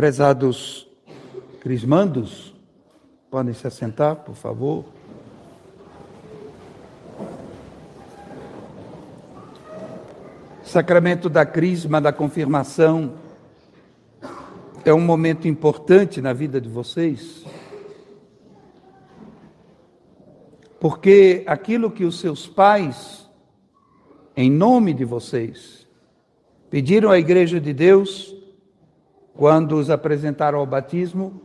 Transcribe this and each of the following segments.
Prezados crismandos, podem se assentar, por favor. Sacramento da Crisma, da confirmação, é um momento importante na vida de vocês, porque aquilo que os seus pais, em nome de vocês, pediram à Igreja de Deus, quando os apresentaram ao batismo,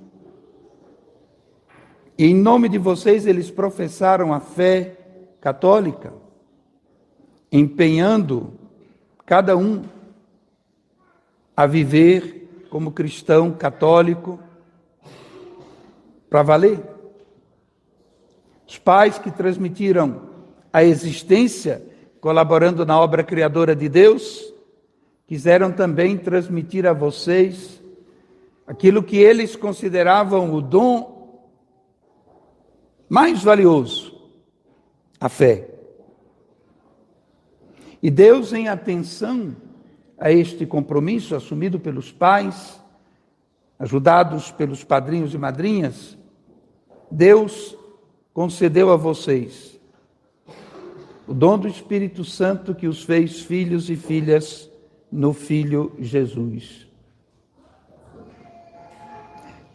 em nome de vocês eles professaram a fé católica, empenhando cada um a viver como cristão católico para valer. Os pais que transmitiram a existência, colaborando na obra criadora de Deus, quiseram também transmitir a vocês aquilo que eles consideravam o dom mais valioso, a fé. E Deus, em atenção a este compromisso assumido pelos pais, ajudados pelos padrinhos e madrinhas, Deus concedeu a vocês o dom do Espírito Santo que os fez filhos e filhas no Filho Jesus.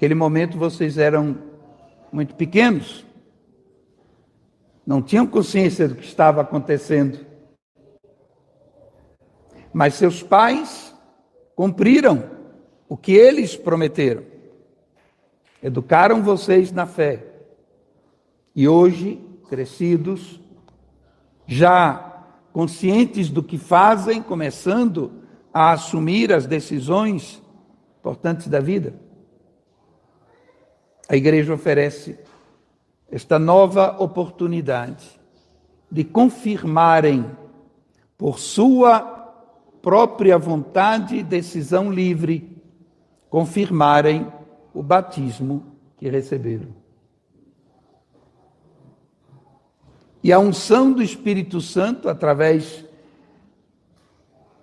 Naquele momento vocês eram muito pequenos, não tinham consciência do que estava acontecendo. Mas seus pais cumpriram o que eles prometeram. Educaram vocês na fé. E hoje, crescidos, já conscientes do que fazem, começando a assumir as decisões importantes da vida, a igreja oferece esta nova oportunidade de confirmarem por sua própria vontade e decisão livre, confirmarem o batismo que receberam. E a unção do Espírito Santo, através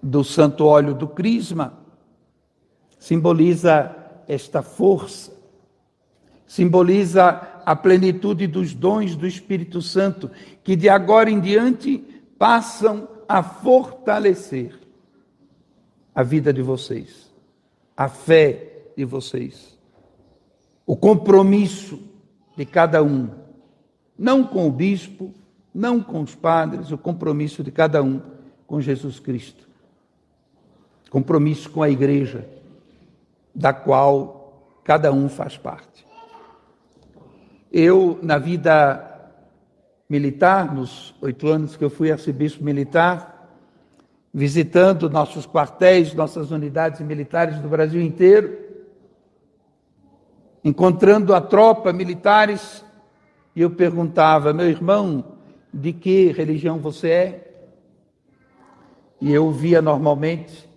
do santo óleo do crisma, simboliza esta força, simboliza a plenitude dos dons do Espírito Santo, que de agora em diante passam a fortalecer a vida de vocês, a fé de vocês, o compromisso de cada um, não com o bispo, não com os padres, o compromisso de cada um com Jesus Cristo. Compromisso com a igreja, da qual cada um faz parte. Eu, na vida militar, nos oito anos que eu fui arcebispo militar, visitando nossos quartéis, nossas unidades militares do Brasil inteiro, encontrando a tropa militares, e eu perguntava, meu irmão, de que religião você é? E eu via normalmente,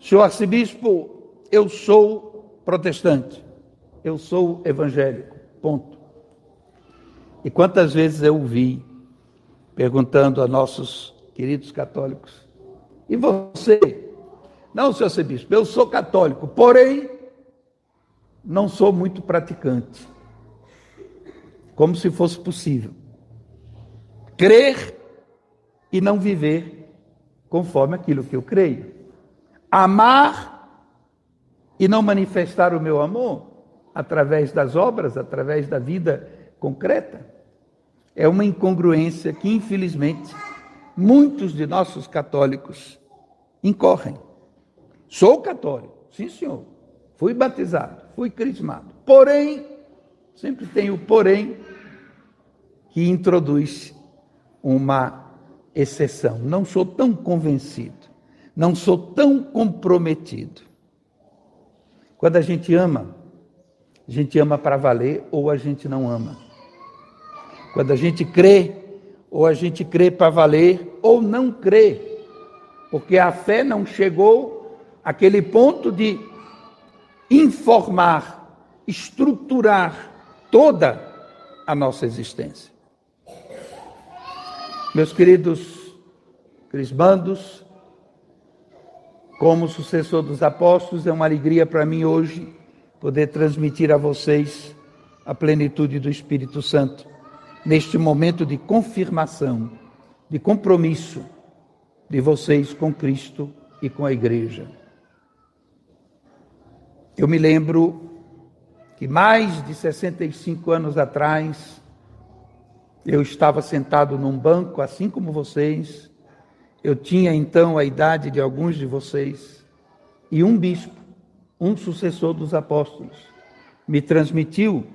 senhor arcebispo, eu sou protestante, eu sou evangélico, ponto. E quantas vezes eu vi perguntando a nossos queridos católicos, e você? Não, senhor arcebispo, eu sou católico, porém, não sou muito praticante. Como se fosse possível. Crer e não viver conforme aquilo que eu creio. Amar e não manifestar o meu amor através das obras, através da vida concreta. É uma incongruência que, infelizmente, muitos de nossos católicos incorrem. Sou católico, sim senhor. Fui batizado, fui crismado. Porém, sempre tem o porém que introduz uma exceção. Não sou tão convencido, não sou tão comprometido. Quando a gente ama, a gente ama para valer ou a gente não ama. Quando a gente crê, ou a gente crê para valer ou não crê porque a fé não chegou àquele ponto de informar, estruturar toda a nossa existência. Meus queridos crismandos, como sucessor dos apóstolos, é uma alegria para mim hoje poder transmitir a vocês a plenitude do Espírito Santo, neste momento de confirmação, de compromisso de vocês com Cristo e com a Igreja. Eu me lembro que mais de 65 anos atrás, eu estava sentado num banco, assim como vocês, eu tinha então a idade de alguns de vocês, e um bispo, um sucessor dos apóstolos, me transmitiu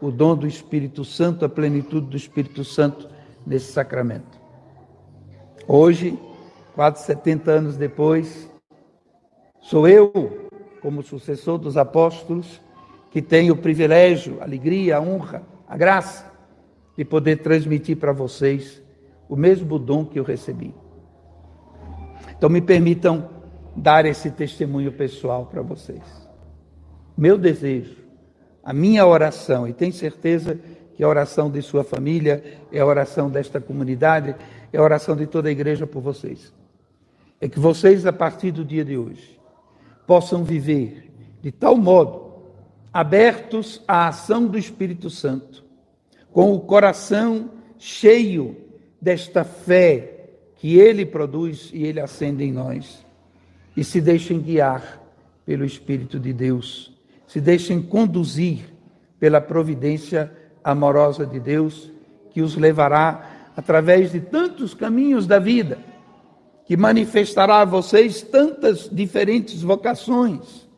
o dom do Espírito Santo, a plenitude do Espírito Santo nesse sacramento. Hoje, quase 70 anos depois, sou eu, como sucessor dos apóstolos, que tenho o privilégio, a alegria, a honra, a graça de poder transmitir para vocês o mesmo dom que eu recebi. Então me permitam dar esse testemunho pessoal para vocês. Meu desejo, a minha oração, e tenho certeza que a oração de sua família é a oração desta comunidade, é a oração de toda a igreja por vocês. É que vocês, a partir do dia de hoje, possam viver de tal modo abertos à ação do Espírito Santo, com o coração cheio desta fé que ele produz e ele acende em nós. E se deixem guiar pelo Espírito de Deus, se deixem conduzir pela providência amorosa de Deus, que os levará através de tantos caminhos da vida, que manifestará a vocês tantas diferentes vocações,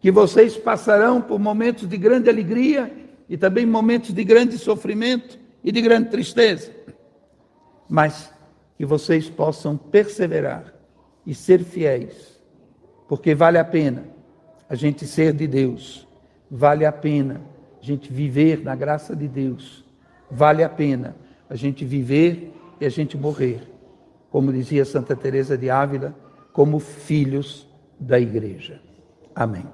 que vocês passarão por momentos de grande alegria e também momentos de grande sofrimento e de grande tristeza. Mas que vocês possam perseverar e ser fiéis, porque vale a pena a gente ser de Deus, vale a pena a gente viver na graça de Deus, vale a pena a gente viver e a gente morrer, como dizia Santa Teresa de Ávila, como filhos da igreja. Amém.